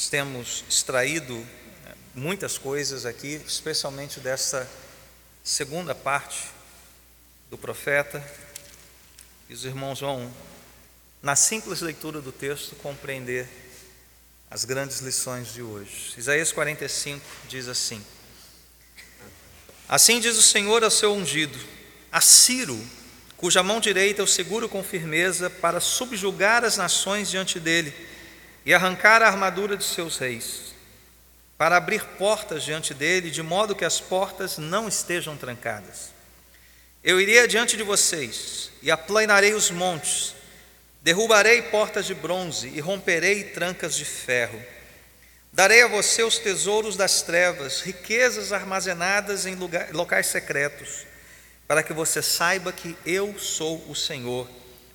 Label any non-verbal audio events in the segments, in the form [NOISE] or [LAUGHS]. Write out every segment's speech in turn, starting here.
Nós temos extraído eh, muitas coisas aqui, especialmente dessa segunda parte do profeta. E os irmãos vão, na simples leitura do texto, compreender as grandes lições de hoje. Isaías 45 diz assim: Assim diz o Senhor ao seu ungido, a Ciro, cuja mão direita eu seguro com firmeza para subjugar as nações diante dele e arrancar a armadura de seus reis, para abrir portas diante dele, de modo que as portas não estejam trancadas. Eu irei adiante de vocês e aplanarei os montes, derrubarei portas de bronze e romperei trancas de ferro. Darei a você os tesouros das trevas, riquezas armazenadas em lugar, locais secretos, para que você saiba que eu sou o Senhor,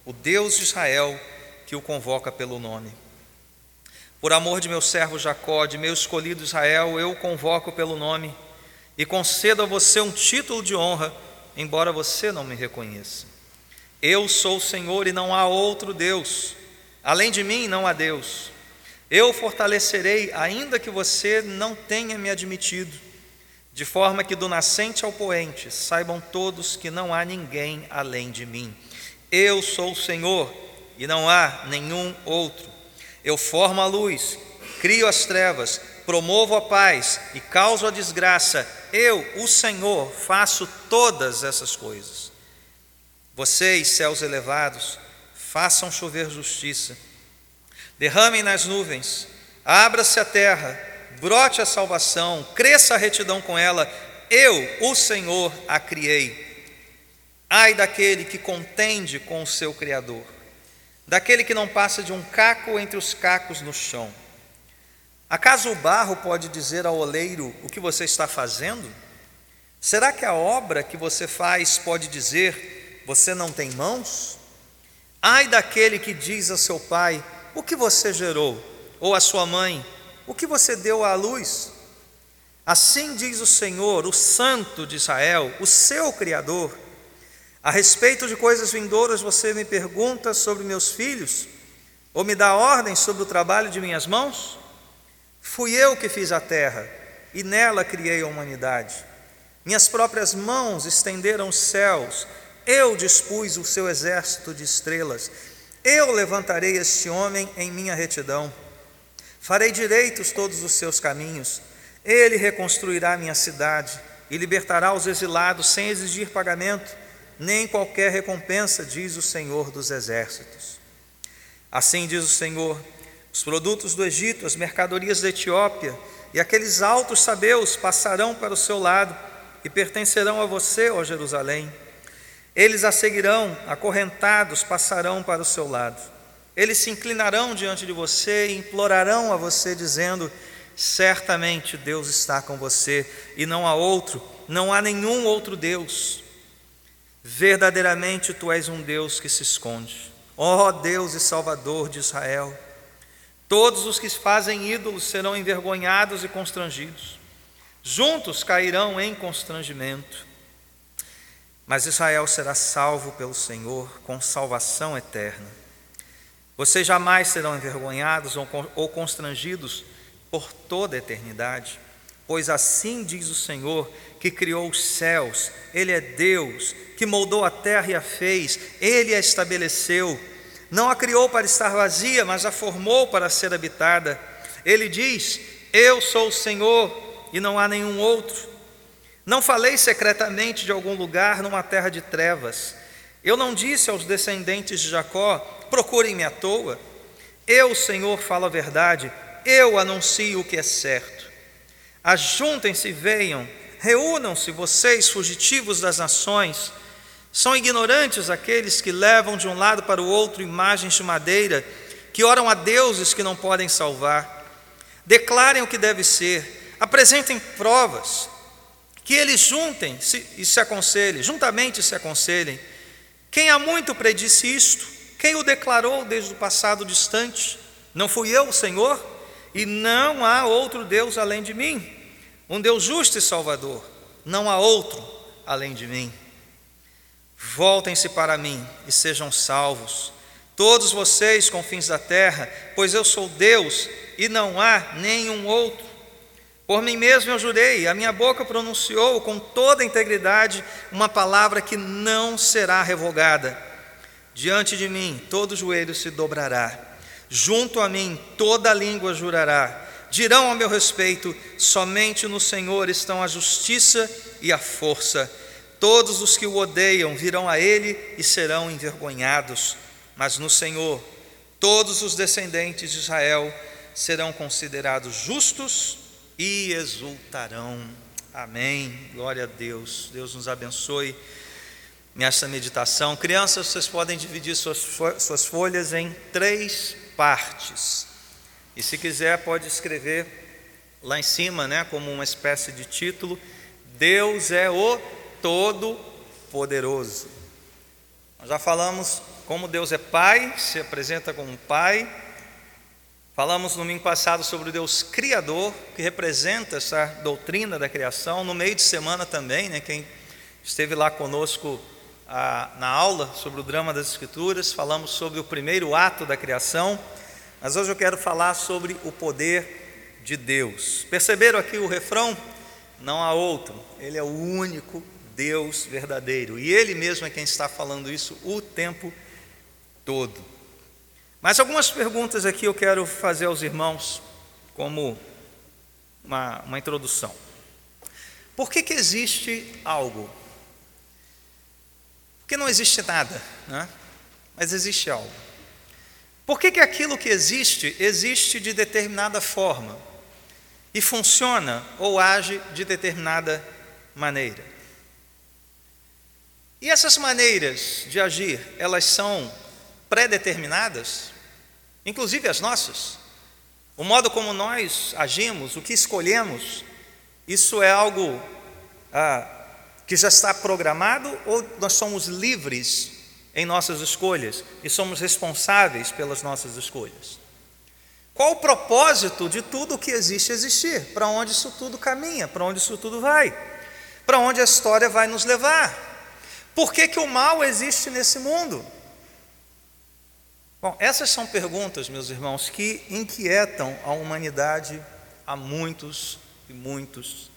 o Deus de Israel, que o convoca pelo nome. Por amor de meu servo Jacó, de meu escolhido Israel, eu o convoco pelo nome e concedo a você um título de honra, embora você não me reconheça. Eu sou o Senhor e não há outro Deus. Além de mim não há Deus. Eu fortalecerei, ainda que você não tenha me admitido, de forma que do nascente ao poente saibam todos que não há ninguém além de mim. Eu sou o Senhor e não há nenhum outro. Eu formo a luz, crio as trevas, promovo a paz e causo a desgraça. Eu, o Senhor, faço todas essas coisas. Vocês, céus elevados, façam chover justiça, derramem nas nuvens, abra-se a terra, brote a salvação, cresça a retidão com ela. Eu, o Senhor, a criei. Ai daquele que contende com o seu Criador daquele que não passa de um caco entre os cacos no chão. Acaso o barro pode dizer ao oleiro o que você está fazendo? Será que a obra que você faz pode dizer você não tem mãos? Ai daquele que diz a seu pai o que você gerou, ou a sua mãe o que você deu à luz. Assim diz o Senhor, o Santo de Israel, o seu Criador a respeito de coisas vindouras, você me pergunta sobre meus filhos? Ou me dá ordem sobre o trabalho de minhas mãos? Fui eu que fiz a terra, e nela criei a humanidade. Minhas próprias mãos estenderam os céus, eu dispus o seu exército de estrelas. Eu levantarei este homem em minha retidão. Farei direitos todos os seus caminhos. Ele reconstruirá minha cidade e libertará os exilados sem exigir pagamento nem qualquer recompensa, diz o Senhor dos Exércitos. Assim diz o Senhor: os produtos do Egito, as mercadorias da Etiópia e aqueles altos sabeus passarão para o seu lado e pertencerão a você, ó Jerusalém. Eles a seguirão, acorrentados, passarão para o seu lado. Eles se inclinarão diante de você e implorarão a você, dizendo: Certamente Deus está com você e não há outro, não há nenhum outro Deus. Verdadeiramente tu és um Deus que se esconde. Ó Deus e Salvador de Israel, todos os que fazem ídolos serão envergonhados e constrangidos. Juntos cairão em constrangimento. Mas Israel será salvo pelo Senhor com salvação eterna. Vocês jamais serão envergonhados ou constrangidos por toda a eternidade, pois assim diz o Senhor que criou os céus, Ele é Deus, que moldou a terra e a fez, Ele a estabeleceu. Não a criou para estar vazia, mas a formou para ser habitada. Ele diz: Eu sou o Senhor e não há nenhum outro. Não falei secretamente de algum lugar numa terra de trevas. Eu não disse aos descendentes de Jacó: procurem-me à toa. Eu, Senhor, falo a verdade, eu anuncio o que é certo. Ajuntem-se e venham Reúnam-se, vocês, fugitivos das nações. São ignorantes aqueles que levam de um lado para o outro imagens de madeira, que oram a deuses que não podem salvar. Declarem o que deve ser, apresentem provas, que eles juntem -se e se aconselhem, juntamente se aconselhem. Quem há muito predisse isto? Quem o declarou desde o passado distante? Não fui eu, Senhor? E não há outro Deus além de mim um Deus justo e salvador, não há outro além de mim. Voltem-se para mim e sejam salvos, todos vocês confins da terra, pois eu sou Deus e não há nenhum outro. Por mim mesmo eu jurei, a minha boca pronunciou com toda integridade uma palavra que não será revogada. Diante de mim todo joelho se dobrará, junto a mim toda língua jurará. Dirão ao meu respeito: somente no Senhor estão a justiça e a força. Todos os que o odeiam virão a ele e serão envergonhados, mas no Senhor todos os descendentes de Israel serão considerados justos e exultarão. Amém. Glória a Deus. Deus nos abençoe nessa meditação. Crianças, vocês podem dividir suas folhas em três partes. E se quiser, pode escrever lá em cima, né, como uma espécie de título: Deus é o Todo-Poderoso. Já falamos como Deus é Pai, se apresenta como Pai. Falamos no domingo passado sobre o Deus Criador, que representa essa doutrina da criação. No meio de semana também, né, quem esteve lá conosco a, na aula sobre o drama das Escrituras, falamos sobre o primeiro ato da criação. Mas hoje eu quero falar sobre o poder de Deus. Perceberam aqui o refrão? Não há outro, Ele é o único Deus verdadeiro. E Ele mesmo é quem está falando isso o tempo todo. Mas algumas perguntas aqui eu quero fazer aos irmãos, como uma, uma introdução. Por que, que existe algo? Porque não existe nada, né? mas existe algo. Por que, que aquilo que existe, existe de determinada forma e funciona ou age de determinada maneira? E essas maneiras de agir, elas são pré-determinadas, inclusive as nossas. O modo como nós agimos, o que escolhemos, isso é algo ah, que já está programado ou nós somos livres em nossas escolhas e somos responsáveis pelas nossas escolhas? Qual o propósito de tudo o que existe existir? Para onde isso tudo caminha? Para onde isso tudo vai? Para onde a história vai nos levar? Por que, que o mal existe nesse mundo? Bom, essas são perguntas, meus irmãos, que inquietam a humanidade há muitos e muitos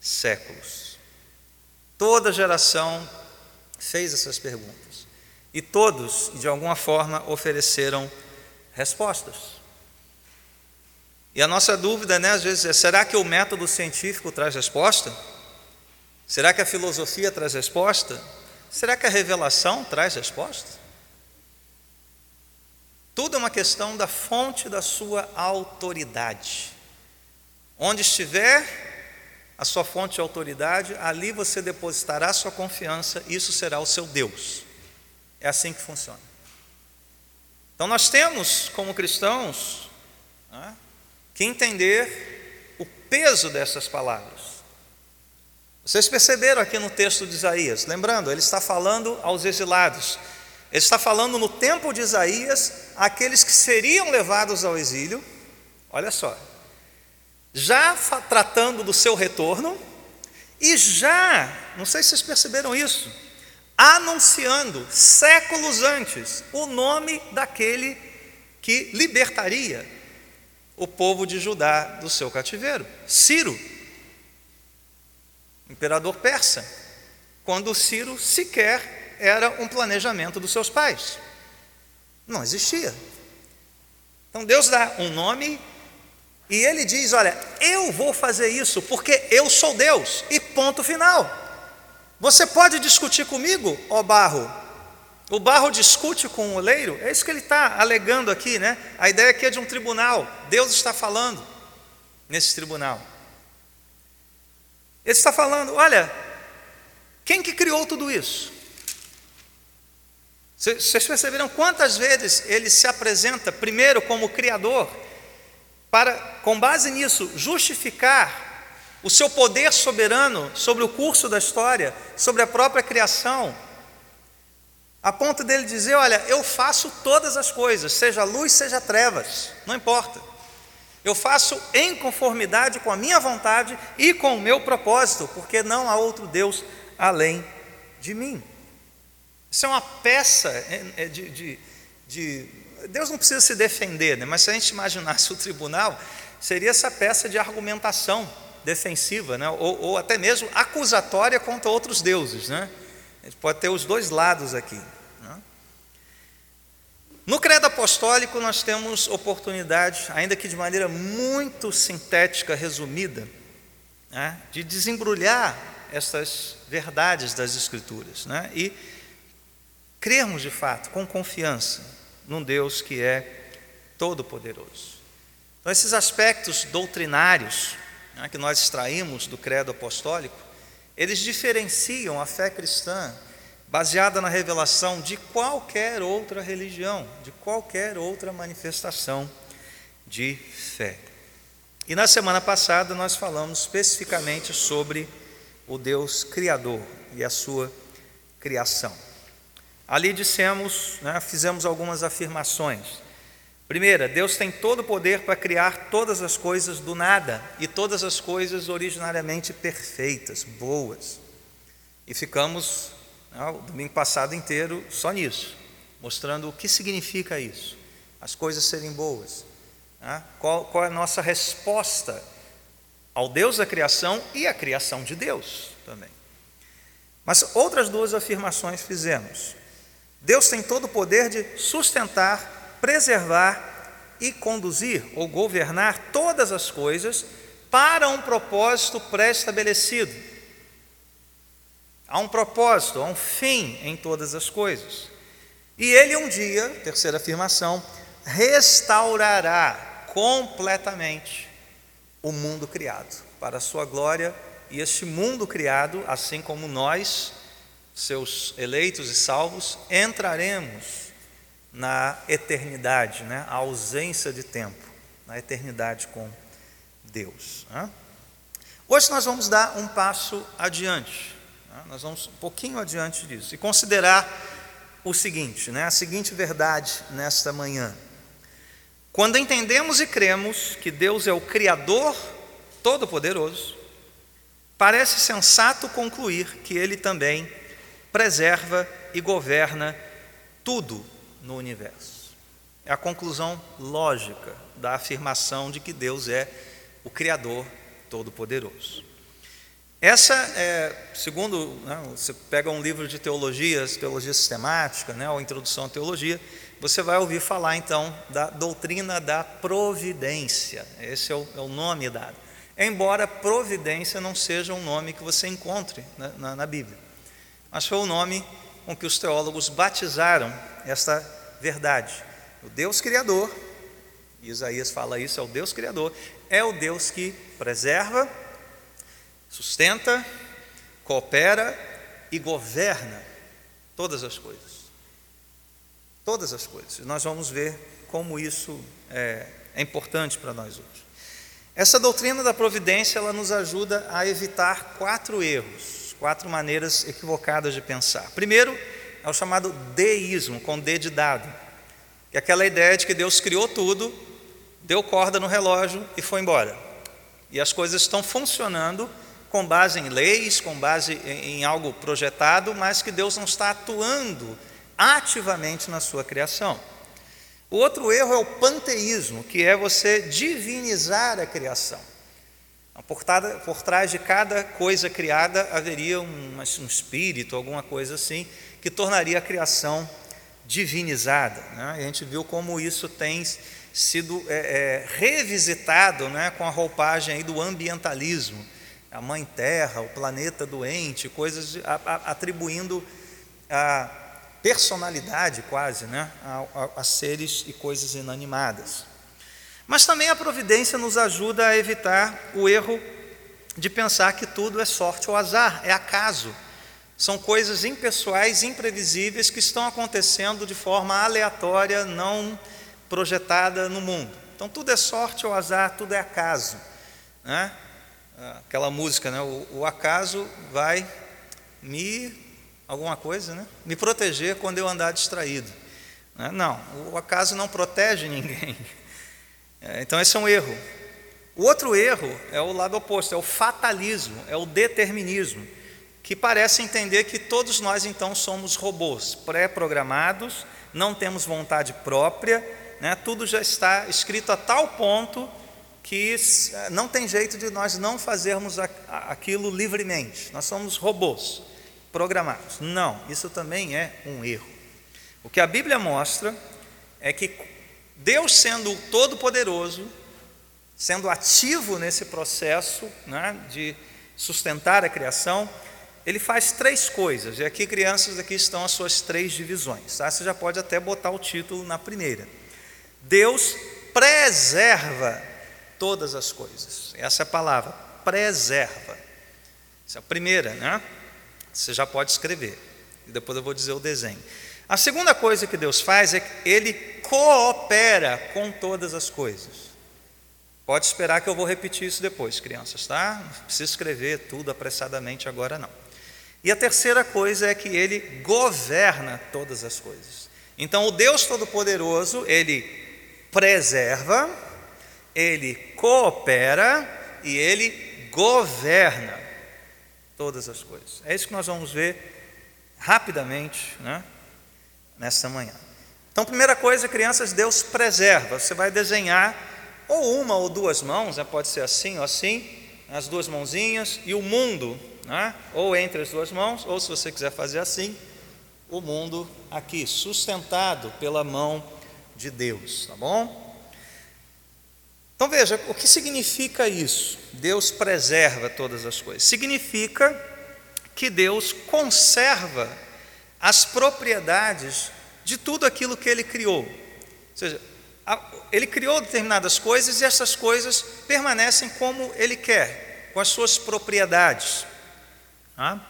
séculos. Toda geração fez essas perguntas e todos, de alguma forma, ofereceram respostas. E a nossa dúvida, né, às vezes, é: será que o método científico traz resposta? Será que a filosofia traz resposta? Será que a revelação traz resposta? Tudo é uma questão da fonte da sua autoridade. Onde estiver a sua fonte de autoridade, ali você depositará sua confiança, isso será o seu Deus. É assim que funciona. Então nós temos, como cristãos, né, que entender o peso dessas palavras. Vocês perceberam aqui no texto de Isaías, lembrando, ele está falando aos exilados, ele está falando no tempo de Isaías, aqueles que seriam levados ao exílio, olha só, já tratando do seu retorno, e já, não sei se vocês perceberam isso, anunciando séculos antes o nome daquele que libertaria o povo de Judá do seu cativeiro, Ciro, imperador persa, quando Ciro sequer era um planejamento dos seus pais. Não existia. Então Deus dá um nome e ele diz: Olha, eu vou fazer isso porque eu sou Deus, e ponto final. Você pode discutir comigo, ó barro? O barro discute com o oleiro? É isso que ele está alegando aqui, né? A ideia aqui é de um tribunal. Deus está falando nesse tribunal. Ele está falando: olha, quem que criou tudo isso? Vocês perceberam quantas vezes ele se apresenta primeiro como Criador, para, com base nisso, justificar o seu poder soberano sobre o curso da história, sobre a própria criação, a ponto dele dizer: Olha, eu faço todas as coisas, seja luz, seja trevas, não importa. Eu faço em conformidade com a minha vontade e com o meu propósito, porque não há outro Deus além de mim. Isso é uma peça é, é de, de, de Deus não precisa se defender, né? mas se a gente imaginasse o tribunal, seria essa peça de argumentação defensiva, né? ou, ou até mesmo acusatória contra outros deuses. Né? Pode ter os dois lados aqui. Né? No credo apostólico, nós temos oportunidade, ainda que de maneira muito sintética, resumida, né? de desembrulhar essas verdades das Escrituras né? e crermos de fato, com confiança, num Deus que é todo-poderoso. Então, esses aspectos doutrinários né, que nós extraímos do credo apostólico, eles diferenciam a fé cristã baseada na revelação de qualquer outra religião, de qualquer outra manifestação de fé. E na semana passada nós falamos especificamente sobre o Deus Criador e a sua criação. Ali dissemos, né, fizemos algumas afirmações. Primeira, Deus tem todo o poder para criar todas as coisas do nada e todas as coisas originariamente perfeitas, boas. E ficamos né, o domingo passado inteiro só nisso, mostrando o que significa isso, as coisas serem boas. Né? Qual, qual é a nossa resposta ao Deus da criação e à criação de Deus também. Mas outras duas afirmações fizemos. Deus tem todo o poder de sustentar, preservar e conduzir ou governar todas as coisas para um propósito pré-estabelecido. Há um propósito, há um fim em todas as coisas. E ele um dia, terceira afirmação, restaurará completamente o mundo criado para a sua glória e este mundo criado, assim como nós seus eleitos e salvos, entraremos na eternidade, né? a ausência de tempo, na eternidade com Deus. Né? Hoje nós vamos dar um passo adiante, né? nós vamos um pouquinho adiante disso e considerar o seguinte, né? a seguinte verdade nesta manhã. Quando entendemos e cremos que Deus é o Criador Todo-Poderoso, parece sensato concluir que Ele também preserva e governa tudo no universo. É a conclusão lógica da afirmação de que Deus é o Criador Todo-Poderoso. Essa é, segundo, né, você pega um livro de teologia, teologia sistemática, né, ou introdução à teologia, você vai ouvir falar então da doutrina da providência. Esse é o, é o nome dado. Embora providência não seja um nome que você encontre na, na, na Bíblia mas foi o nome com que os teólogos batizaram esta verdade. O Deus Criador, Isaías fala isso, é o Deus Criador, é o Deus que preserva, sustenta, coopera e governa todas as coisas. Todas as coisas. Nós vamos ver como isso é, é importante para nós hoje. Essa doutrina da providência ela nos ajuda a evitar quatro erros quatro maneiras equivocadas de pensar. Primeiro, é o chamado deísmo, com D de dado, que é aquela ideia de que Deus criou tudo, deu corda no relógio e foi embora. E as coisas estão funcionando com base em leis, com base em algo projetado, mas que Deus não está atuando ativamente na sua criação. O outro erro é o panteísmo, que é você divinizar a criação. Por, por trás de cada coisa criada haveria um, um, espírito, alguma coisa assim, que tornaria a criação divinizada. Né? A gente viu como isso tem sido é, é, revisitado né, com a roupagem do ambientalismo. A mãe terra, o planeta doente, coisas a, a, atribuindo a personalidade quase né, a, a seres e coisas inanimadas. Mas também a providência nos ajuda a evitar o erro de pensar que tudo é sorte ou azar, é acaso. São coisas impessoais, imprevisíveis que estão acontecendo de forma aleatória, não projetada no mundo. Então tudo é sorte ou azar, tudo é acaso. Né? Aquela música, né? o, o acaso vai me alguma coisa, né? Me proteger quando eu andar distraído. Né? Não, o acaso não protege ninguém. [LAUGHS] É, então, esse é um erro. O outro erro é o lado oposto, é o fatalismo, é o determinismo, que parece entender que todos nós então somos robôs pré-programados, não temos vontade própria, né? tudo já está escrito a tal ponto que não tem jeito de nós não fazermos aquilo livremente. Nós somos robôs programados. Não, isso também é um erro. O que a Bíblia mostra é que Deus, sendo todo-poderoso, sendo ativo nesse processo né, de sustentar a criação, ele faz três coisas. E aqui, crianças, aqui estão as suas três divisões. Tá? Você já pode até botar o título na primeira. Deus preserva todas as coisas. Essa é a palavra, preserva. Essa é a primeira, né? Você já pode escrever. E depois eu vou dizer o desenho. A segunda coisa que Deus faz é que Ele coopera com todas as coisas. Pode esperar que eu vou repetir isso depois, crianças, tá? Não precisa escrever tudo apressadamente agora, não. E a terceira coisa é que Ele governa todas as coisas. Então, o Deus Todo-Poderoso, Ele preserva, Ele coopera e Ele governa todas as coisas. É isso que nós vamos ver rapidamente, né? Nessa manhã. Então, primeira coisa, crianças, Deus preserva. Você vai desenhar ou uma ou duas mãos, né? pode ser assim ou assim, as duas mãozinhas, e o mundo, né? ou entre as duas mãos, ou se você quiser fazer assim, o mundo aqui, sustentado pela mão de Deus, tá bom? Então veja, o que significa isso? Deus preserva todas as coisas. Significa que Deus conserva as propriedades de tudo aquilo que ele criou. Ou seja, ele criou determinadas coisas e essas coisas permanecem como ele quer, com as suas propriedades. Tá?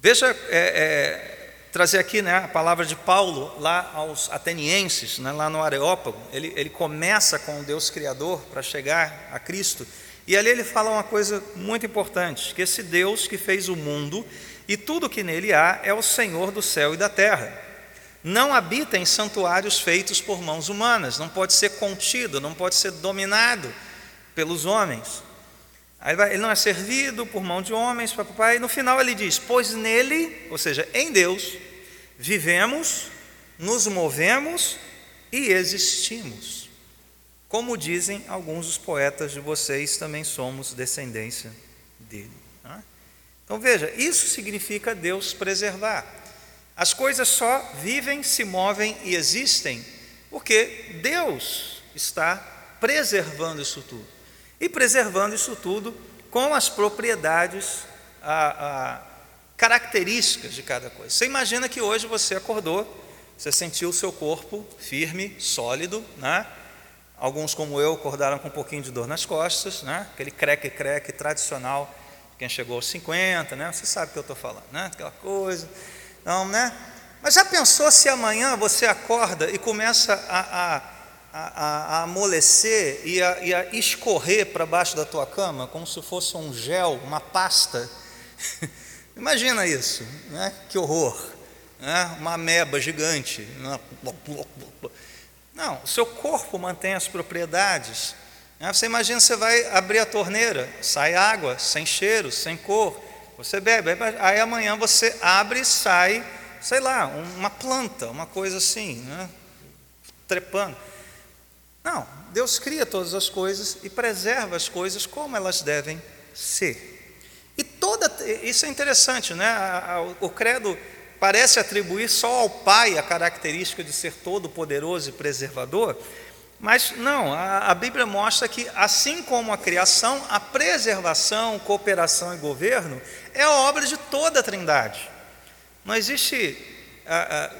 Veja, é, é, trazer aqui né, a palavra de Paulo lá aos atenienses, né, lá no Areópago. Ele, ele começa com o Deus Criador para chegar a Cristo. E ali ele fala uma coisa muito importante: que esse Deus que fez o mundo e tudo que nele há é o Senhor do céu e da terra. Não habita em santuários feitos por mãos humanas, não pode ser contido, não pode ser dominado pelos homens. Ele não é servido por mão de homens, papai. E no final ele diz: Pois nele, ou seja, em Deus, vivemos, nos movemos e existimos. Como dizem alguns dos poetas de vocês, também somos descendência dele. Então veja, isso significa Deus preservar. As coisas só vivem, se movem e existem porque Deus está preservando isso tudo. E preservando isso tudo com as propriedades, a, a, características de cada coisa. Você imagina que hoje você acordou, você sentiu o seu corpo firme, sólido, né? Alguns, como eu, acordaram com um pouquinho de dor nas costas, né? aquele creque-creque tradicional quem chegou aos 50, né? Você sabe o que eu estou falando, né? Aquela coisa. Não, né? Mas já pensou se amanhã você acorda e começa a, a, a, a amolecer e a, e a escorrer para baixo da tua cama, como se fosse um gel, uma pasta? [LAUGHS] Imagina isso, né? Que horror. Né? Uma ameba gigante. Né? Não, o seu corpo mantém as propriedades? Você imagina, você vai abrir a torneira, sai água, sem cheiro, sem cor, você bebe, aí amanhã você abre e sai, sei lá, uma planta, uma coisa assim, né? trepando. Não, Deus cria todas as coisas e preserva as coisas como elas devem ser. E toda, isso é interessante, né? O credo parece atribuir só ao Pai a característica de ser todo poderoso e preservador, mas não, a, a, Bíblia mostra que, assim como a criação, a preservação, cooperação e governo é obra de toda a Trindade. Não existe a, a,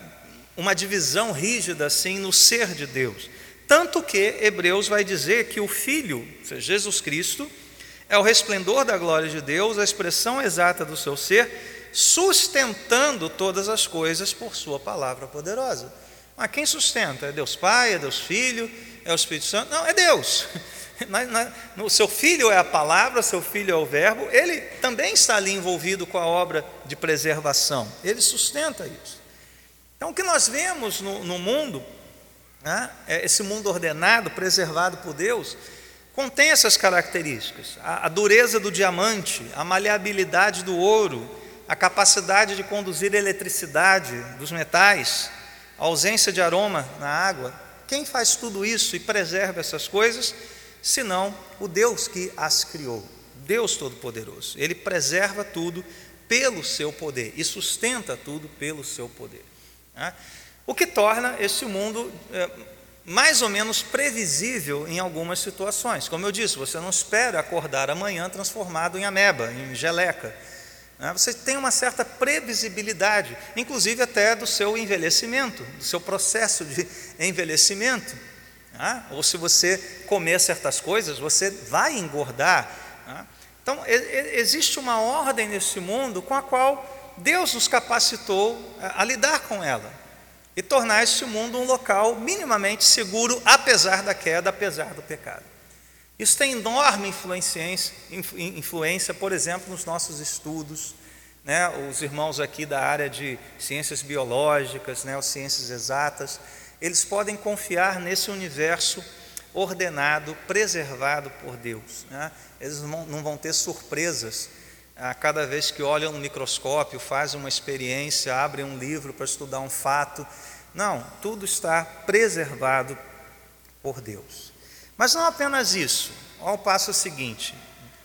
uma divisão rígida assim no ser de Deus. Tanto que Hebreus vai dizer que o Filho, seja, Jesus Cristo, é o resplendor da glória de Deus, a expressão exata do seu ser, sustentando todas as coisas por Sua palavra poderosa. Mas quem sustenta? É Deus Pai, é Deus Filho, é o Espírito Santo? Não, é Deus. [LAUGHS] O seu filho é a palavra, seu filho é o verbo, ele também está ali envolvido com a obra de preservação, ele sustenta isso. Então, o que nós vemos no, no mundo, né, é esse mundo ordenado, preservado por Deus, contém essas características: a, a dureza do diamante, a maleabilidade do ouro, a capacidade de conduzir eletricidade dos metais, a ausência de aroma na água. Quem faz tudo isso e preserva essas coisas, senão o Deus que as criou, Deus Todo-Poderoso. Ele preserva tudo pelo seu poder e sustenta tudo pelo seu poder. Né? O que torna esse mundo é, mais ou menos previsível em algumas situações. Como eu disse, você não espera acordar amanhã transformado em ameba, em geleca. Né? Você tem uma certa previsibilidade, inclusive até do seu envelhecimento, do seu processo de envelhecimento. Né? Ou se você comer certas coisas, você vai engordar. Né? Então, existe uma ordem nesse mundo com a qual Deus nos capacitou a lidar com ela e tornar este mundo um local minimamente seguro, apesar da queda, apesar do pecado. Isso tem enorme influência, influência por exemplo, nos nossos estudos. Né? Os irmãos aqui da área de ciências biológicas, né? As ciências exatas, eles podem confiar nesse universo ordenado, preservado por Deus. Né? Eles não vão ter surpresas a cada vez que olham no microscópio, fazem uma experiência, abrem um livro para estudar um fato. Não, tudo está preservado por Deus. Mas não apenas isso. Olha o passo seguinte: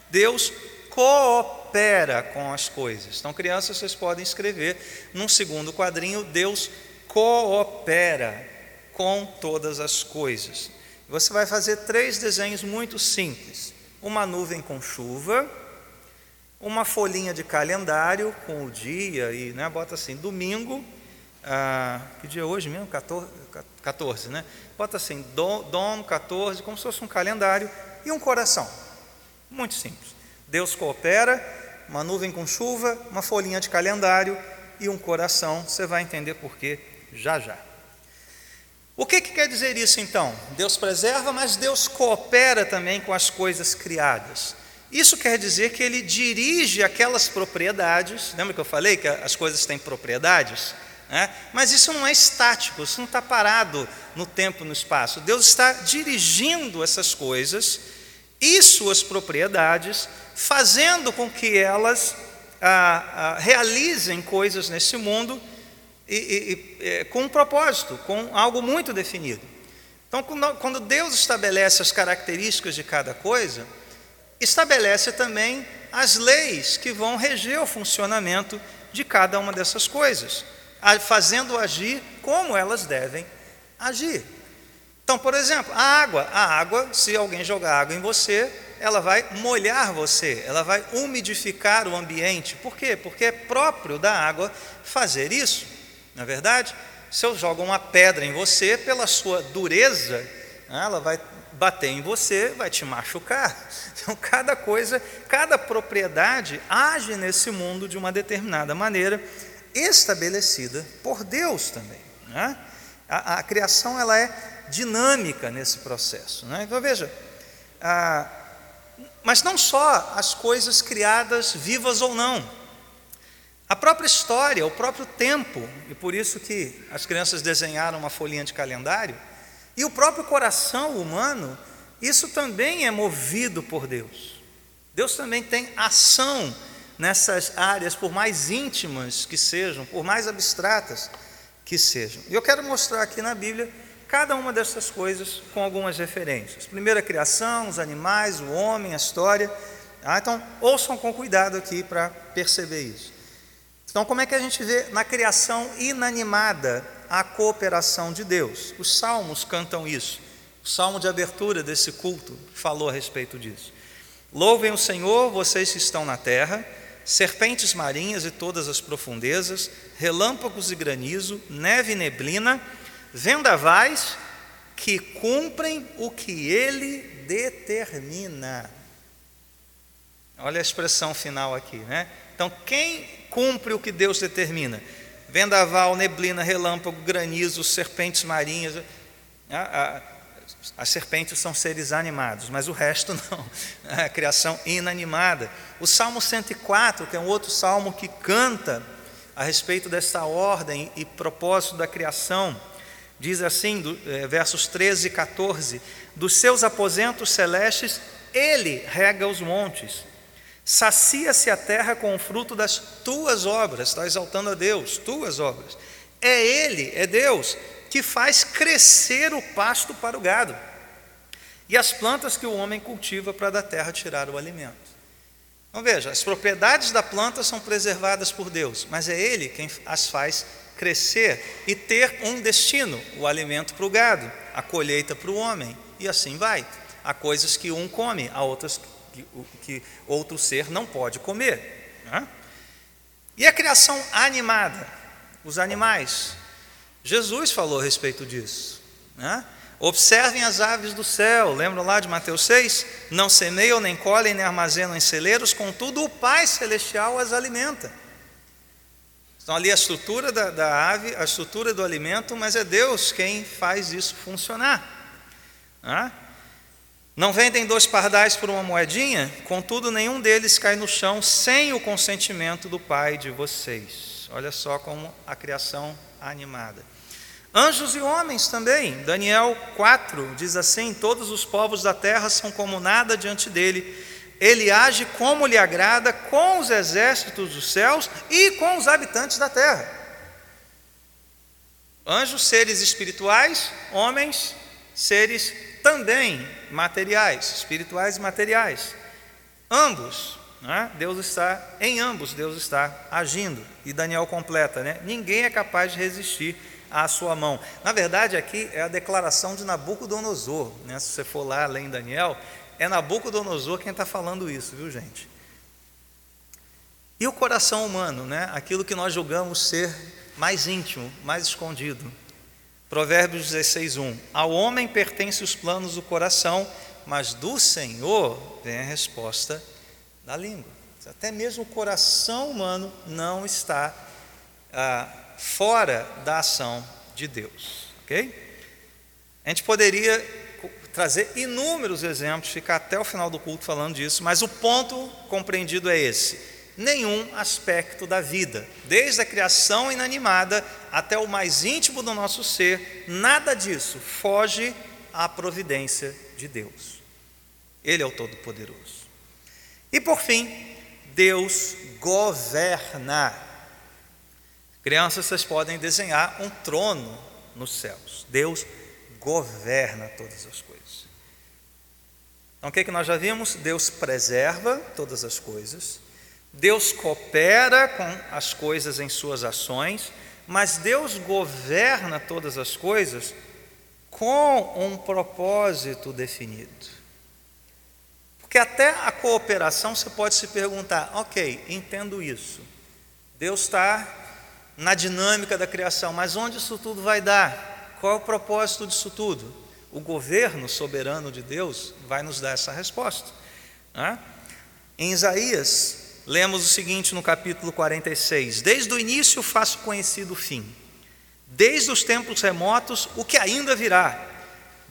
Deus coopera com as coisas. Então, crianças, vocês podem escrever num segundo quadrinho: Deus coopera com todas as coisas. Você vai fazer três desenhos muito simples: uma nuvem com chuva uma folhinha de calendário com o dia e né, bota assim, domingo, ah, que dia é hoje mesmo? 14, 14 né? Bota assim, dom, dom 14, como se fosse um calendário e um coração. Muito simples. Deus coopera, uma nuvem com chuva, uma folhinha de calendário e um coração. Você vai entender por quê já já. O que, que quer dizer isso então? Deus preserva, mas Deus coopera também com as coisas criadas. Isso quer dizer que ele dirige aquelas propriedades, lembra que eu falei que as coisas têm propriedades? Né? Mas isso não é estático, isso não está parado no tempo no espaço. Deus está dirigindo essas coisas e suas propriedades, fazendo com que elas ah, ah, realizem coisas nesse mundo e, e, e, é, com um propósito, com algo muito definido. Então, quando Deus estabelece as características de cada coisa, estabelece também as leis que vão reger o funcionamento de cada uma dessas coisas, fazendo agir como elas devem agir. Então, por exemplo, a água. A água, se alguém jogar água em você, ela vai molhar você, ela vai umidificar o ambiente. Por quê? Porque é próprio da água fazer isso. Na é verdade, se eu jogo uma pedra em você, pela sua dureza, né, ela vai bater em você, vai te machucar. [LAUGHS] Então, cada coisa, cada propriedade age nesse mundo de uma determinada maneira, estabelecida por Deus também. Né? A, a, criação ela é dinâmica nesse processo. Né? Então, veja, a, mas não só as coisas criadas vivas ou não. A própria história, o próprio tempo, e por isso que as crianças desenharam uma folhinha de calendário, e o próprio coração humano, isso também é movido por Deus. Deus também tem ação nessas áreas, por mais íntimas que sejam, por mais abstratas que sejam. E eu quero mostrar aqui na Bíblia cada uma dessas coisas com algumas referências. Primeiro a criação, os animais, o homem, a história. Ah, então, ouçam com cuidado aqui para perceber isso. Então, como é que a gente vê na criação inanimada a cooperação de Deus. Os salmos cantam isso. O salmo de abertura desse culto falou a respeito disso. Louvem o Senhor, vocês que estão na terra, serpentes marinhas e todas as profundezas, relâmpagos e granizo, neve e neblina, vendavais que cumprem o que ele determina. Olha a expressão final aqui, né? Então, quem cumpre o que Deus determina? vendaval, neblina, relâmpago, granizo, serpentes marinhas. As serpentes são seres animados, mas o resto [LAUGHS] não, é a criação inanimada. O Salmo 104, que é um outro salmo que canta a respeito dessa ordem e propósito da criação, Diz assim, do, é, versos 13 e 14: Dos seus aposentos celestes, ele rega os montes, sacia-se a terra com o fruto das tuas obras, está exaltando a Deus, tuas obras. É Ele, é Deus, que faz crescer o pasto para o gado e as plantas que o homem cultiva para da terra tirar o alimento. Então veja, as propriedades da planta são preservadas por Deus, mas é Ele quem as faz crescer e ter um destino, o alimento para o gado, a colheita para o homem, e assim vai. Há coisas que um come, há outras que, que outro ser não pode comer. Né? E a criação animada, os animais. Jesus falou a respeito disso. Né? Observem as aves do céu, lembram lá de Mateus 6? Não semeiam, nem colhem, nem armazenam em celeiros, contudo o Pai Celestial as alimenta. Então, ali a estrutura da, da ave, a estrutura do alimento, mas é Deus quem faz isso funcionar. Ah? Não vendem dois pardais por uma moedinha, contudo, nenhum deles cai no chão sem o consentimento do Pai de vocês. Olha só como a criação animada. Anjos e homens também. Daniel 4 diz assim: Todos os povos da terra são como nada diante dele ele age como lhe agrada com os exércitos dos céus e com os habitantes da terra. Anjos, seres espirituais, homens, seres também materiais, espirituais e materiais. Ambos, né? Deus está em ambos, Deus está agindo. E Daniel completa, né? Ninguém é capaz de resistir à sua mão. Na verdade, aqui é a declaração de Nabucodonosor, né? Se você for lá além Daniel, é Nabucodonosor quem está falando isso, viu gente? E o coração humano, né? aquilo que nós julgamos ser mais íntimo, mais escondido. Provérbios 16, 1. Ao homem pertence os planos do coração, mas do Senhor vem a resposta da língua. Até mesmo o coração humano não está ah, fora da ação de Deus. Ok? A gente poderia trazer inúmeros exemplos, ficar até o final do culto falando disso, mas o ponto compreendido é esse: nenhum aspecto da vida, desde a criação inanimada até o mais íntimo do nosso ser, nada disso foge à providência de Deus. Ele é o Todo-Poderoso. E por fim, Deus governa. Crianças, vocês podem desenhar um trono nos céus. Deus governa todas as coisas. Então, o que, é que nós já vimos? Deus preserva todas as coisas, Deus coopera com as coisas em suas ações, mas Deus governa todas as coisas com um propósito definido. Porque até a cooperação você pode se perguntar: ok, entendo isso. Deus está na dinâmica da criação, mas onde isso tudo vai dar? Qual é o propósito disso tudo? o governo soberano de Deus vai nos dar essa resposta. Né? Em Isaías, lemos o seguinte no capítulo 46: Desde o início faço conhecido o fim, desde os tempos remotos o que ainda virá.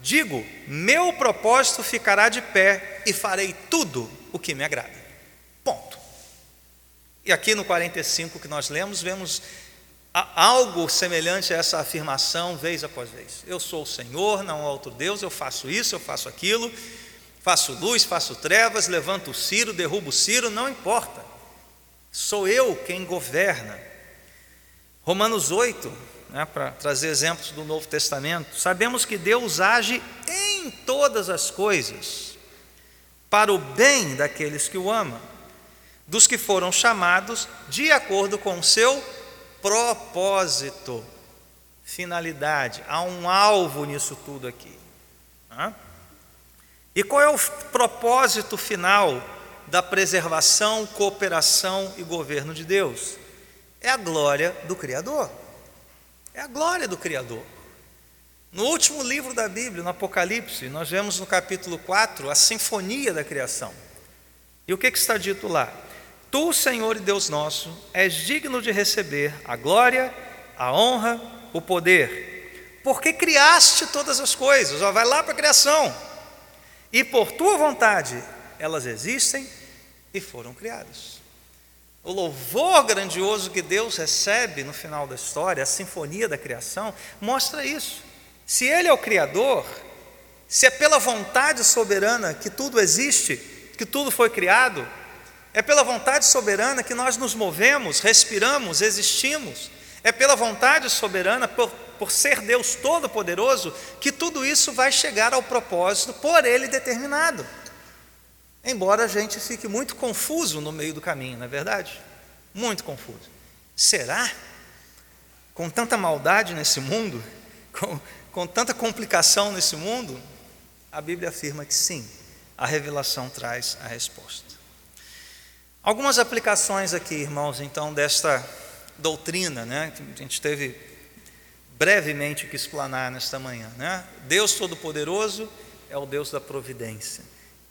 Digo, meu propósito ficará de pé e farei tudo o que me agrada. Ponto. E aqui no 45 que nós lemos, vemos algo semelhante a essa afirmação vez após vez. Eu sou o Senhor, não há outro Deus, eu faço isso, eu faço aquilo, faço luz, faço trevas, levanto o ciro, derrubo o ciro, não importa. Sou eu quem governa. Romanos 8, né, para trazer exemplos do Novo Testamento, sabemos que Deus age em todas as coisas para o bem daqueles que o amam, dos que foram chamados de acordo com o seu propósito, finalidade, há um alvo nisso tudo aqui. E qual é o propósito final da preservação, cooperação e governo de Deus? É a glória do Criador. É a glória do Criador. No último livro da Bíblia, no Apocalipse, nós vemos no capítulo 4 a sinfonia da criação. E o que, está dito lá? Tu, Senhor e Deus nosso, és digno de receber a glória, a honra, o poder, porque criaste todas as coisas, ó, vai lá para a criação, e por tua vontade elas existem e foram criadas. O louvor grandioso que Deus recebe no final da história, a sinfonia da criação, mostra isso. Se Ele é o Criador, se é pela vontade soberana que tudo existe, que tudo foi criado, é pela vontade soberana que nós nos movemos, respiramos, existimos, é pela vontade soberana, por, por ser Deus Todo-Poderoso, que tudo isso vai chegar ao propósito por Ele determinado. Embora a gente fique muito confuso no meio do caminho, não é verdade? Muito confuso. Será? Com tanta maldade nesse mundo, [LAUGHS] com, com tanta complicação nesse mundo, a Bíblia afirma que sim, a revelação traz a resposta. Algumas aplicações aqui, irmãos, então, desta doutrina, né, que a gente teve brevemente que explanar nesta manhã. Né? Deus Todo-Poderoso é o Deus da providência.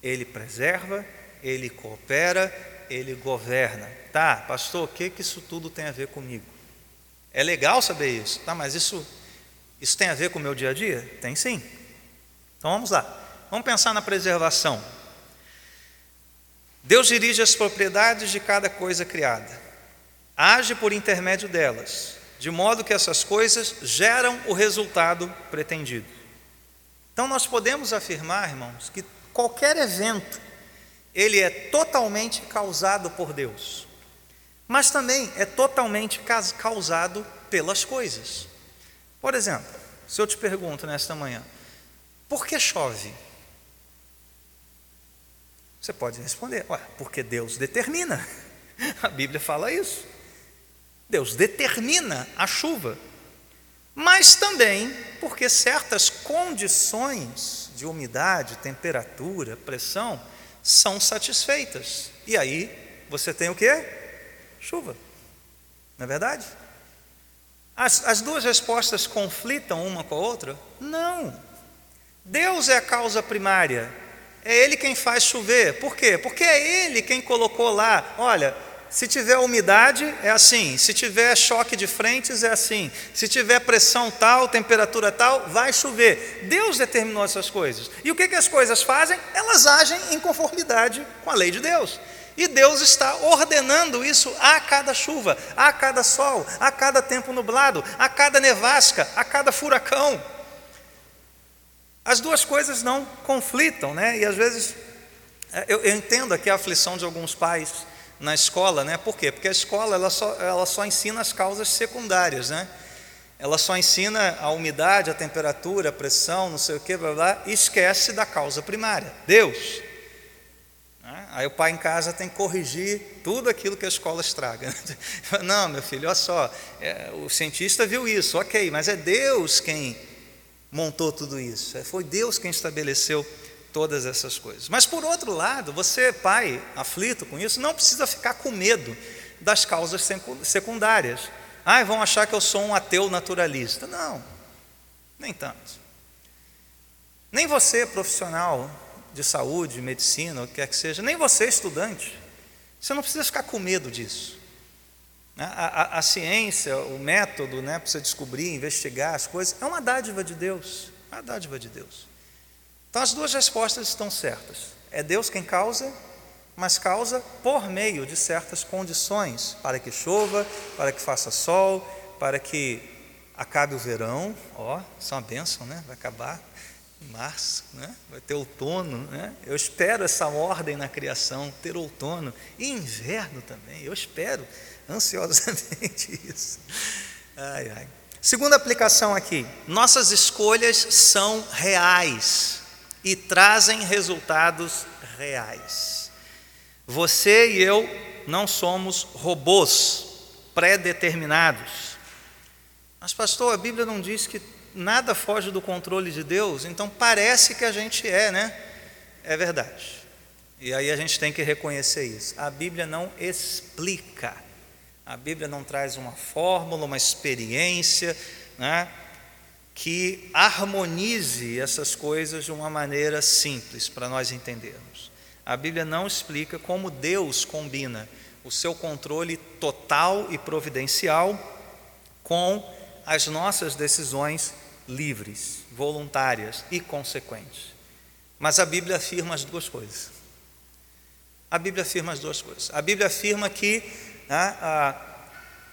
Ele preserva, ele coopera, ele governa. Tá, pastor, o que, que isso tudo tem a ver comigo? É legal saber isso, tá, mas isso, isso tem a ver com o meu dia a dia? Tem sim. Então vamos lá, vamos pensar na preservação. Deus dirige as propriedades de cada coisa criada, age por intermédio delas, de modo que essas coisas geram o resultado pretendido. Então nós podemos afirmar, irmãos, que qualquer evento ele é totalmente causado por Deus, mas também é totalmente causado pelas coisas. Por exemplo, se eu te pergunto nesta manhã, por que chove? Você pode responder, ué, porque Deus determina. [LAUGHS] A Bíblia fala isso. Deus determina a chuva. Mas também porque certas condições de umidade, temperatura, pressão, são satisfeitas. E aí você tem o que? Chuva. Não é verdade? As, as duas respostas conflitam uma com a outra? Não. Deus é a causa primária. É Ele quem faz chover. Por quê? Porque é Ele quem colocou lá. Olha, se tiver umidade, é assim. Se tiver choque de frentes, é assim. Se tiver pressão tal, temperatura tal, vai chover. Deus determinou essas coisas. E o que, que as coisas fazem? Elas agem em conformidade com a lei de Deus. E Deus está ordenando isso a cada chuva, a cada sol, a cada tempo nublado, a cada nevasca, a cada furacão. As duas coisas não conflitam, né? E às vezes é, eu, eu entendo aqui a aflição de alguns pais na escola, né? Por quê? Porque a escola ela só, ela só ensina as causas secundárias, né? Ela só ensina a umidade, a temperatura, a pressão, não sei o que, blá, blá, e esquece da causa primária, Deus. Né? Aí o pai em casa tem que corrigir tudo aquilo que a escola estraga. [LAUGHS] Não, meu filho, olha só, é, o cientista viu isso, ok, mas é Deus quem montou tudo isso, é, foi Deus quem estabeleceu todas essas coisas. Mas por outro lado, você, pai, aflito com isso, não precisa ficar com medo das causas secundárias. Ah, vão achar que eu sou um ateu naturalista. Não, nem tanto. Nem você, profissional de saúde, medicina, o que quer que seja, nem você, estudante, você não precisa ficar com medo disso. A, a, a ciência, o método né, para você descobrir, investigar as coisas, é uma dádiva de Deus. É uma dádiva de Deus. Então as duas respostas estão certas. É Deus quem causa, mas causa por meio de certas condições para que chova, para que faça sol, para que acabe o verão. Ó, isso é uma bênção, né? Vai acabar em março, né? Vai ter outono, né? Eu espero essa ordem na criação, ter outono e inverno também. Eu espero ansiosamente [LAUGHS] isso. Ai, ai. Segunda aplicação aqui: nossas escolhas são reais e trazem resultados reais. Você e eu não somos robôs pré-determinados. Mas, pastor, a Bíblia não diz que nada foge do controle de Deus, então parece que a gente é, né? É verdade. E aí a gente tem que reconhecer isso. A Bíblia não explica, a Bíblia não traz uma fórmula, uma experiência, né? que harmonize essas coisas de uma maneira simples para nós entendermos. A Bíblia não explica como Deus combina o seu controle total e providencial com as nossas decisões livres, voluntárias e consequentes. Mas a Bíblia afirma as duas coisas. A Bíblia afirma as duas coisas. A Bíblia afirma que, né,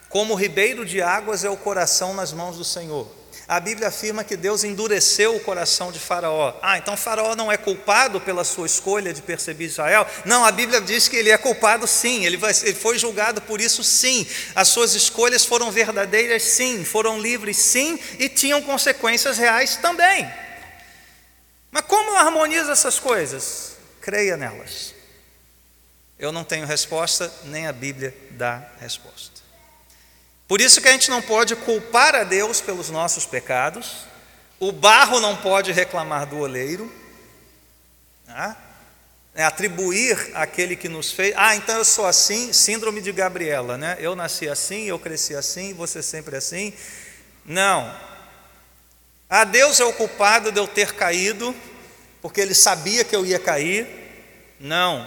como o ribeiro de águas é o coração nas mãos do Senhor, A Bíblia afirma que Deus endureceu o coração de Faraó. Ah, então Faraó não é culpado pela sua escolha de perceber Israel? Não, a Bíblia diz que ele é culpado sim, ele foi julgado por isso sim. As suas escolhas foram verdadeiras sim, foram livres sim e tinham consequências reais também. Mas como harmoniza essas coisas? Creia nelas. Eu não tenho resposta, nem a Bíblia dá resposta. Por isso que a gente não pode culpar a Deus pelos nossos pecados, o barro não pode reclamar do oleiro, né? é atribuir aquele que nos fez. Ah, então eu sou assim, síndrome de Gabriela, né? Eu nasci assim, eu cresci assim, você sempre assim. Não. Ah, Deus é o culpado de eu ter caído, porque Ele sabia que eu ia cair. Não.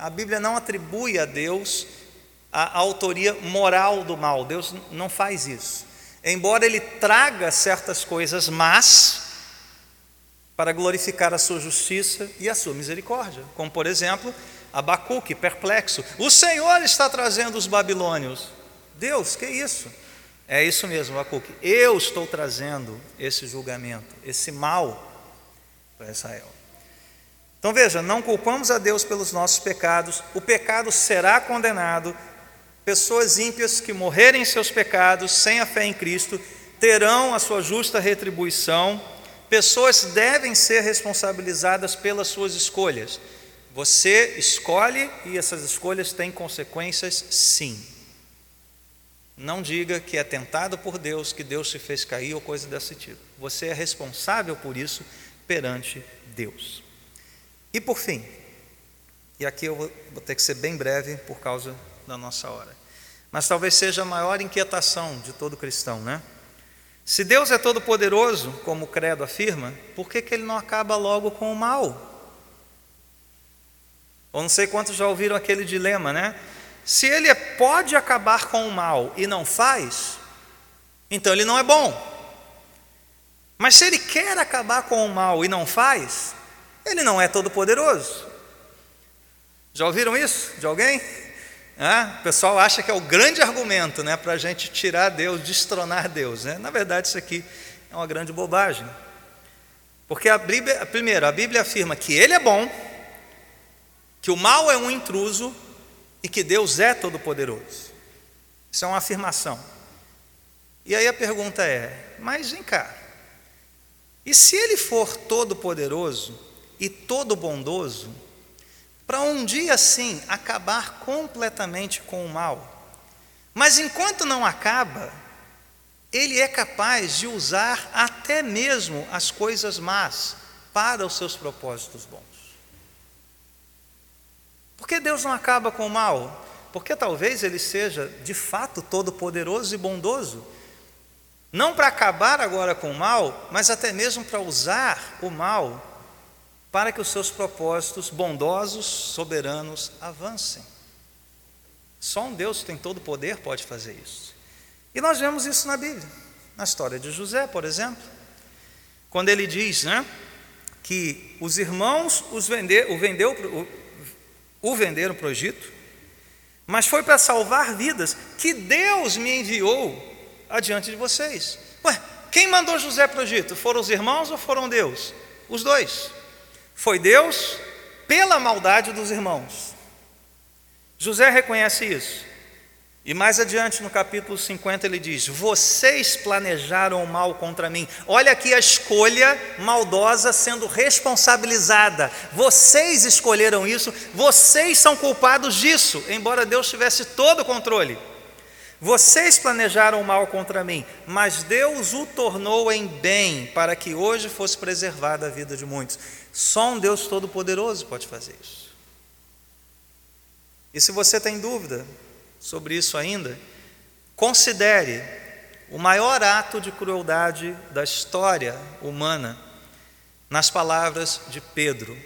A Bíblia não atribui a Deus a autoria moral do mal. Deus não faz isso. Embora ele traga certas coisas más para glorificar a sua justiça e a sua misericórdia, como por exemplo, Abacuque, perplexo. O Senhor está trazendo os babilônios. Deus, que isso? É isso mesmo, Abacuque. Eu estou trazendo esse julgamento, esse mal para Israel. Então veja, não culpamos a Deus pelos nossos pecados, o pecado será condenado, Pessoas ímpias que morrerem em seus pecados sem a fé em Cristo terão a sua justa retribuição. Pessoas devem ser responsabilizadas pelas suas escolhas. Você escolhe e essas escolhas têm consequências, sim. Não diga que é tentado por Deus, que Deus te fez cair ou coisa desse tipo. Você é responsável por isso perante Deus. E por fim, e aqui eu vou ter que ser bem breve por causa da nossa hora. Mas talvez seja a maior inquietação de todo cristão, né? Se Deus é todo poderoso, como o credo afirma, por que, que ele não acaba logo com o mal? Ou não sei quantos já ouviram aquele dilema, né? Se ele pode acabar com o mal e não faz, então ele não é bom. Mas se ele quer acabar com o mal e não faz, ele não é todo poderoso. Já ouviram isso de alguém? o pessoal acha que é o grande argumento né, para a gente tirar Deus, destronar Deus. Né? Na verdade, isso aqui é uma grande bobagem. Porque a Bíblia, primeiro, a Bíblia afirma que Ele é bom, que o mal é um intruso e que Deus é todo-poderoso. Isso é uma afirmação. E aí a pergunta é: mas vem cá, e se Ele for todo-poderoso e todo bondoso, para um dia sim acabar completamente com o mal. Mas enquanto não acaba, ele é capaz de usar até mesmo as coisas más para os seus propósitos bons. Por que Deus não acaba com o mal? Porque talvez ele seja de fato todo-poderoso e bondoso. Não para acabar agora com o mal, mas até mesmo para usar o mal para que os seus propósitos bondosos, soberanos, avancem. Só um Deus que tem todo o poder pode fazer isso. E nós vemos isso na Bíblia, na história de José, por exemplo, quando ele diz né, que os irmãos os vender, o, vendeu, o, o venderam para o Egito, mas foi para salvar vidas que Deus me enviou adiante de vocês. Ué, quem mandou José para o Egito? Foram os irmãos ou foram Deus? Os dois. Foi Deus pela maldade dos irmãos. José reconhece isso. E mais adiante no capítulo 50 ele diz: Vocês planejaram o mal contra mim. Olha aqui a escolha maldosa sendo responsabilizada. Vocês escolheram isso, vocês são culpados disso, embora Deus tivesse todo o controle. Vocês planejaram o mal contra mim, mas Deus o tornou em bem, para que hoje fosse preservada a vida de muitos. Só um Deus Todo-Poderoso pode fazer isso. E se você tem dúvida sobre isso ainda, considere o maior ato de crueldade da história humana nas palavras de Pedro,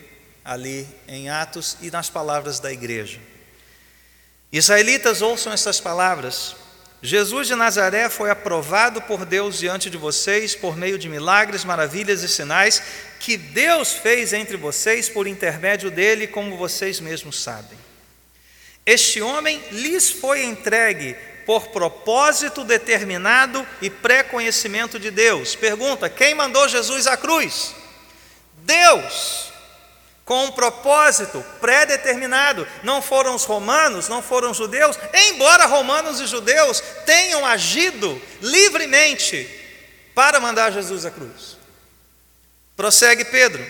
ali em Atos, e nas palavras da igreja. Israelitas, ouçam essas palavras. Jesus de Nazaré foi aprovado por Deus diante de vocês por meio de milagres, maravilhas e sinais que Deus fez entre vocês por intermédio dele, como vocês mesmos sabem. Este homem lhes foi entregue por propósito determinado e pré-conhecimento de Deus. Pergunta: quem mandou Jesus à cruz? Deus, com um propósito pré-determinado. Não foram os romanos, não foram os judeus, embora romanos e judeus tenham agido livremente para mandar Jesus à cruz. Prossegue Pedro.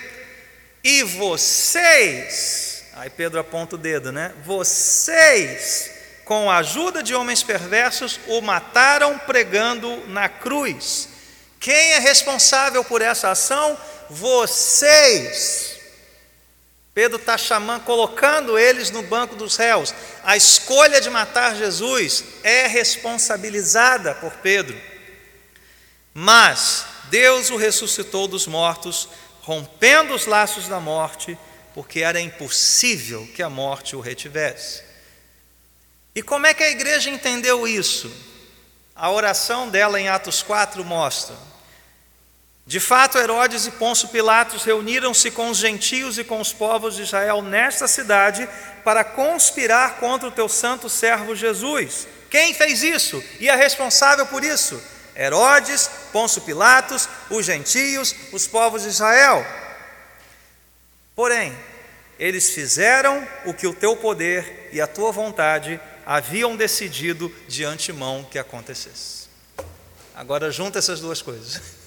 E vocês, aí Pedro aponta o dedo, né? Vocês com a ajuda de homens perversos, o mataram pregando na cruz. Quem é responsável por essa ação? Vocês. Pedro está chamando, colocando eles no banco dos réus. A escolha de matar Jesus é responsabilizada por Pedro. Mas Deus o ressuscitou dos mortos, rompendo os laços da morte, porque era impossível que a morte o retivesse. E como é que a igreja entendeu isso? A oração dela em Atos 4 mostra. De fato, Herodes e Pôncio Pilatos reuniram-se com os gentios e com os povos de Israel nesta cidade para conspirar contra o teu santo servo Jesus. Quem fez isso e é responsável por isso? Herodes, Pôncio Pilatos, os gentios, os povos de Israel. Porém, eles fizeram o que o teu poder e a tua vontade haviam decidido de antemão que acontecesse. Agora junta essas duas coisas. [LAUGHS]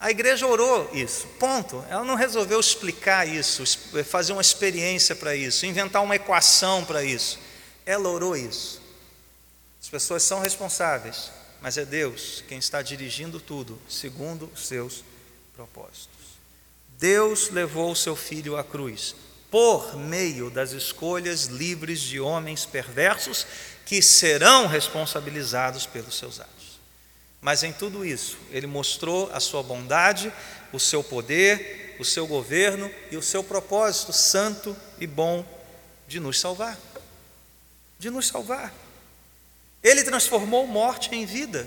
A igreja orou isso, ponto. Ela não resolveu explicar isso, fazer uma experiência para isso, inventar uma equação para isso. Ela orou isso. As pessoas são responsáveis, mas é Deus quem está dirigindo tudo segundo os seus propósitos. Deus levou o seu filho à cruz por meio das escolhas livres de homens perversos que serão responsabilizados pelos seus atos. Mas em tudo isso, ele mostrou a sua bondade, o seu poder, o seu governo e o seu propósito santo e bom de nos salvar. De nos salvar. Ele transformou morte em vida.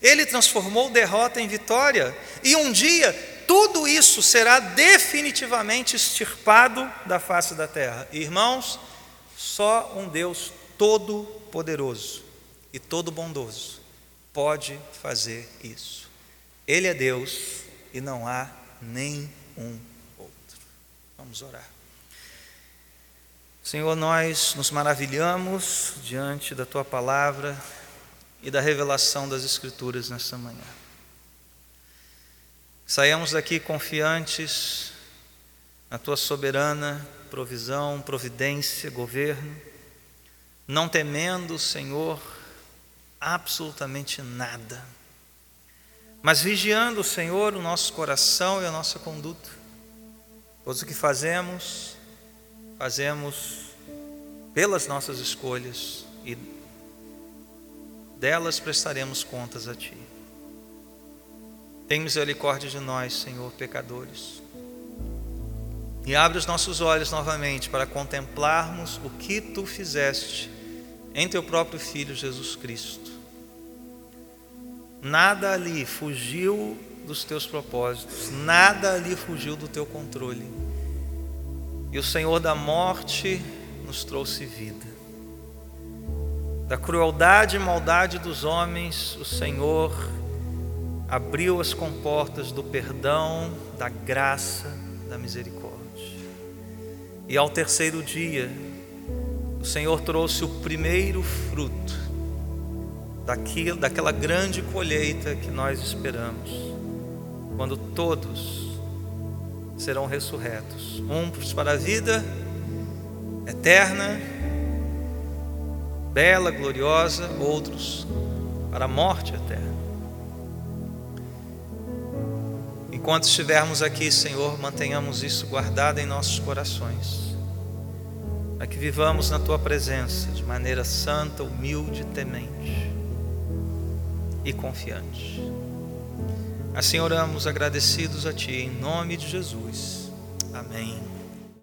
Ele transformou derrota em vitória. E um dia tudo isso será definitivamente extirpado da face da terra. Irmãos, só um Deus todo-poderoso e todo-bondoso pode fazer isso. Ele é Deus e não há nem um outro. Vamos orar. Senhor, nós nos maravilhamos diante da tua palavra e da revelação das Escrituras nessa manhã. Saiamos daqui confiantes na tua soberana provisão, providência, governo, não temendo, Senhor, absolutamente nada, mas vigiando, Senhor, o nosso coração e a nossa conduta, pois o que fazemos, fazemos pelas nossas escolhas e delas prestaremos contas a Ti. Tem misericórdia de nós, Senhor, pecadores. E abre os nossos olhos novamente para contemplarmos o que tu fizeste em teu próprio Filho Jesus Cristo. Nada ali fugiu dos teus propósitos, nada ali fugiu do teu controle. E o Senhor da morte nos trouxe vida. Da crueldade e maldade dos homens, o Senhor abriu as comportas do perdão, da graça, da misericórdia. E ao terceiro dia, o Senhor trouxe o primeiro fruto daquilo, daquela grande colheita que nós esperamos, quando todos serão ressurretos uns para a vida eterna, bela, gloriosa, outros para a morte eterna. Enquanto estivermos aqui, Senhor, mantenhamos isso guardado em nossos corações, para que vivamos na Tua presença de maneira santa, humilde, temente e confiante. Assim oramos agradecidos a Ti, em nome de Jesus. Amém.